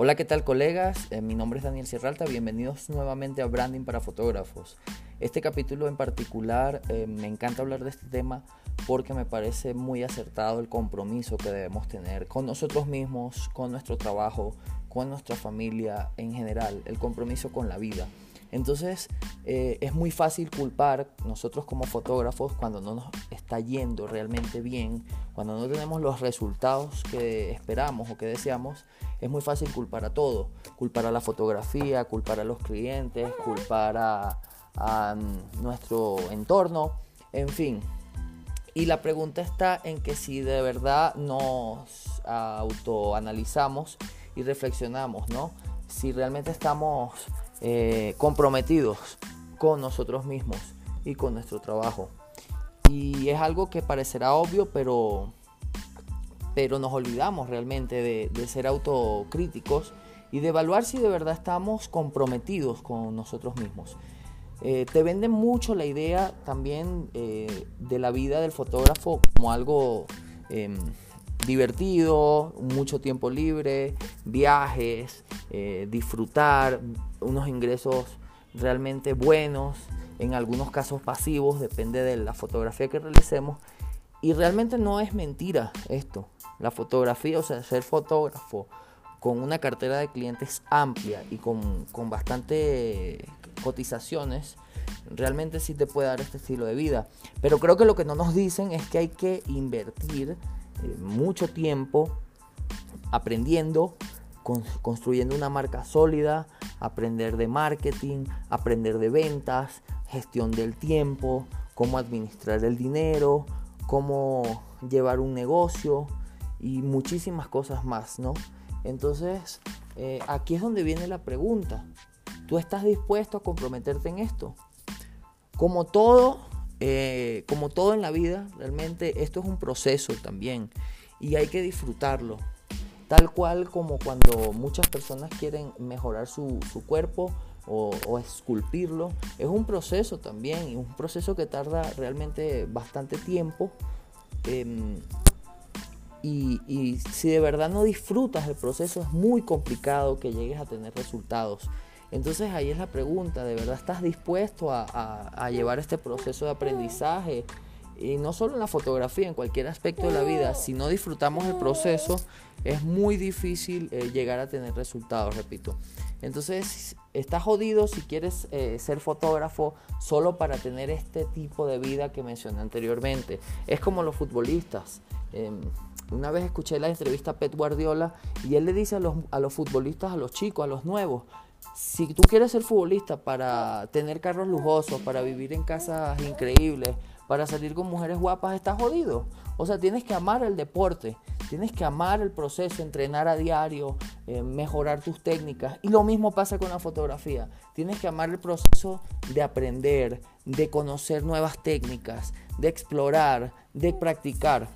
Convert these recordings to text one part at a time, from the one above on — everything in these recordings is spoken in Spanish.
Hola, ¿qué tal colegas? Eh, mi nombre es Daniel Sierralta, bienvenidos nuevamente a Branding para Fotógrafos. Este capítulo en particular eh, me encanta hablar de este tema porque me parece muy acertado el compromiso que debemos tener con nosotros mismos, con nuestro trabajo, con nuestra familia en general, el compromiso con la vida. Entonces eh, es muy fácil culpar nosotros como fotógrafos cuando no nos está yendo realmente bien, cuando no tenemos los resultados que esperamos o que deseamos, es muy fácil culpar a todo, culpar a la fotografía, culpar a los clientes, culpar a, mm, nuestro entorno, en fin. Y la pregunta está en que si de verdad nos autoanalizamos y reflexionamos, ¿no? Si realmente estamos eh, comprometidos con nosotros mismos y con nuestro trabajo. Y es algo que parecerá obvio, pero, pero nos olvidamos realmente de, ser autocríticos y de evaluar si de verdad estamos comprometidos con nosotros mismos. Eh, te venden mucho la idea también eh, de la vida del fotógrafo como algo em, divertido, mucho tiempo libre, viajes, disfrutar, unos ingresos realmente buenos, en algunos casos pasivos, depende de la fotografía que realicemos. Y realmente no es mentira esto. La fotografía, o sea, ser fotógrafo con una cartera de clientes amplia y con, con bastante cotizaciones, realmente sí te puede dar este estilo de vida. Pero creo que lo que no nos dicen es que hay que invertir eh, mucho tiempo aprendiendo, construyendo una marca sólida, aprender de marketing, aprender de ventas, gestión del tiempo, cómo administrar el dinero, cómo llevar un negocio y muchísimas cosas más, ¿no? Entonces, eh, aquí es donde viene la pregunta. ¿Tú estás dispuesto a comprometerte en esto? Como todo, eh, como todo en la vida, realmente esto es un proceso también y hay que disfrutarlo. Tal cual como cuando muchas personas quieren mejorar su, cuerpo o, esculpirlo, es un proceso también, un proceso que tarda realmente bastante tiempo. Em, y, si de verdad no disfrutas el proceso, es muy complicado que llegues a tener resultados. Entonces ahí es la pregunta, ¿de verdad estás dispuesto a llevar este proceso de aprendizaje? Y no solo en la fotografía, en cualquier aspecto de la vida, si no disfrutamos el proceso, es muy difícil eh, llegar a tener resultados, repito. Entonces, estás jodido si quieres eh, ser fotógrafo solo para tener este tipo de vida que mencioné anteriormente. Es como los futbolistas. Em, una vez escuché la entrevista a Pep Guardiola y él le dice a los, a los futbolistas, a los chicos, a los nuevos, si tú quieres ser futbolista para tener carros lujosos, para vivir en casas increíbles, para salir con mujeres guapas estás jodido. O sea, tienes que amar el deporte, tienes que amar el proceso, entrenar a diario, eh, mejorar tus técnicas. Y lo mismo pasa con la fotografía. Tienes que amar el proceso de aprender, de conocer nuevas técnicas, de explorar, de practicar.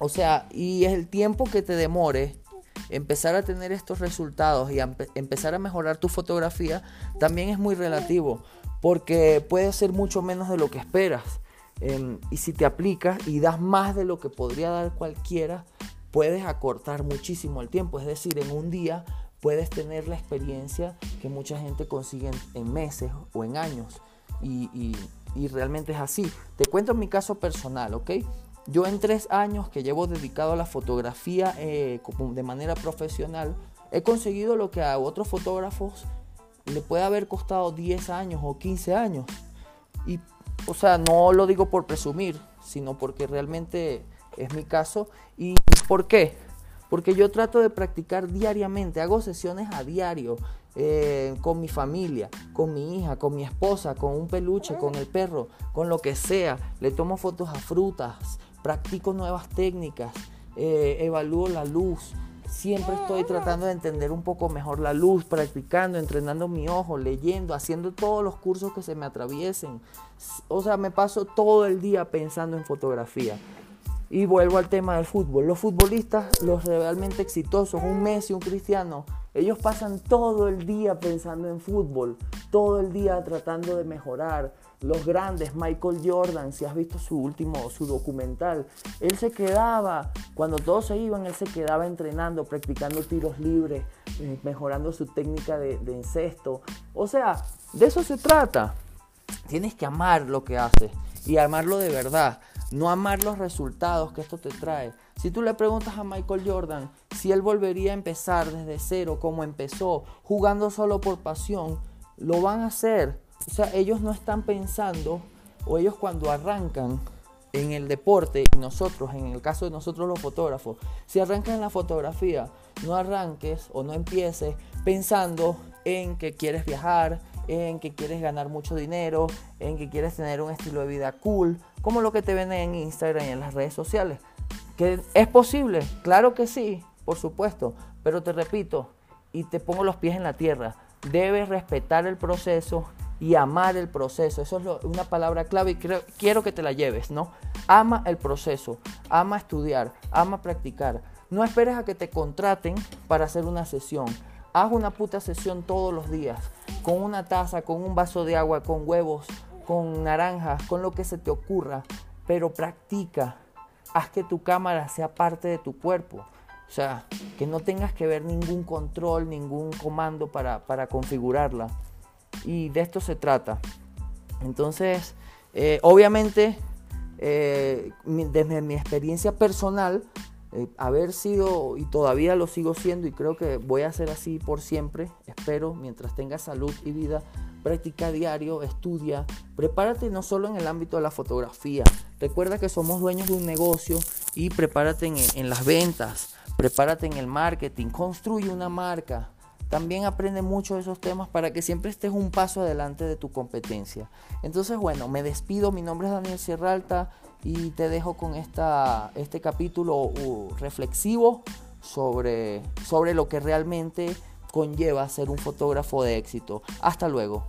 O sea, y es el tiempo que te demore empezar a tener estos resultados y empezar a mejorar tu fotografía también es muy relativo porque puede ser mucho menos de lo que esperas. Em, y si te aplicas y das más de lo que podría dar cualquiera, puedes acortar muchísimo el tiempo. Es decir, en un día puedes tener la experiencia que mucha gente consigue en, meses o en años. Y, realmente es así. Te cuento mi caso personal, ¿ok? Yo en tres años que llevo dedicado a la fotografía eh, de manera profesional, he conseguido lo que a otros fotógrafos le puede haber costado 10 años o 15 años. Y o sea, no lo digo por presumir, sino porque realmente es mi caso. ¿Y por qué? Porque yo trato de practicar diariamente, hago sesiones a diario eh, con mi familia, con mi hija, con mi esposa, con un peluche, con el perro, con lo que sea. Le tomo fotos a frutas, practico nuevas técnicas, eh, evalúo la luz, Siempre estoy tratando de entender un poco mejor la luz, practicando, entrenando mi ojo, leyendo, haciendo todos los cursos que se me atraviesen. O sea, me paso todo el día pensando en fotografía. Y vuelvo al tema del fútbol. Los futbolistas, los realmente exitosos, un Messi, un Cristiano, Ellos pasan todo el día pensando en fútbol, todo el día tratando de mejorar. Los grandes, Michael Jordan, si has visto su último, su documental, él se quedaba, cuando todos se iban, él se quedaba entrenando, practicando tiros libres, eh, mejorando su técnica de, de encesto. O sea, de eso se trata. Tienes que amar lo que haces y amarlo de verdad, no amar los resultados que esto te trae. Si tú le preguntas a Michael Jordan si él volvería a empezar desde cero como empezó, jugando solo por pasión, lo van a hacer. O sea, ellos no están pensando, o ellos cuando arrancan en el deporte, y nosotros, en el caso de nosotros los fotógrafos, si arrancas en la fotografía, no arranques o no empieces pensando en que quieres viajar, en que quieres ganar mucho dinero, en que quieres tener un estilo de vida cool, como lo que te venden en Instagram y en las redes sociales. ¿Que es posible? Claro que sí, por supuesto, pero te repito y te pongo los pies en la tierra, debes respetar el proceso y amar el proceso. Eso es una palabra clave y quiero que te la lleves, ¿no? Ama el proceso, ama estudiar, ama practicar. No esperes a que te contraten para hacer una sesión. Haz una puta sesión todos los días, con una taza, con un vaso de agua, con huevos, con naranjas, con lo que se te ocurra, pero practica. Haz que tu cámara sea parte de tu cuerpo. O sea, que no tengas que ver ningún control, ningún comando para, configurarla. Y de esto se trata. Entonces, eh, obviamente, eh, desde mi experiencia personal, eh, haber sido y todavía lo sigo siendo y creo que voy a ser así por siempre, espero, mientras tenga salud y vida, practica diario, estudia, prepárate no solo en el ámbito de la fotografía, recuerda que somos dueños de un negocio y prepárate en las ventas, prepárate en el marketing, construye una marca, también aprende mucho de esos temas para que siempre estés un paso adelante de tu competencia. Entonces, bueno, me despido. Mi nombre es Daniel Sierralta y te dejo con esta, este capítulo reflexivo sobre, sobre lo que realmente conlleva ser un fotógrafo de éxito. Hasta luego.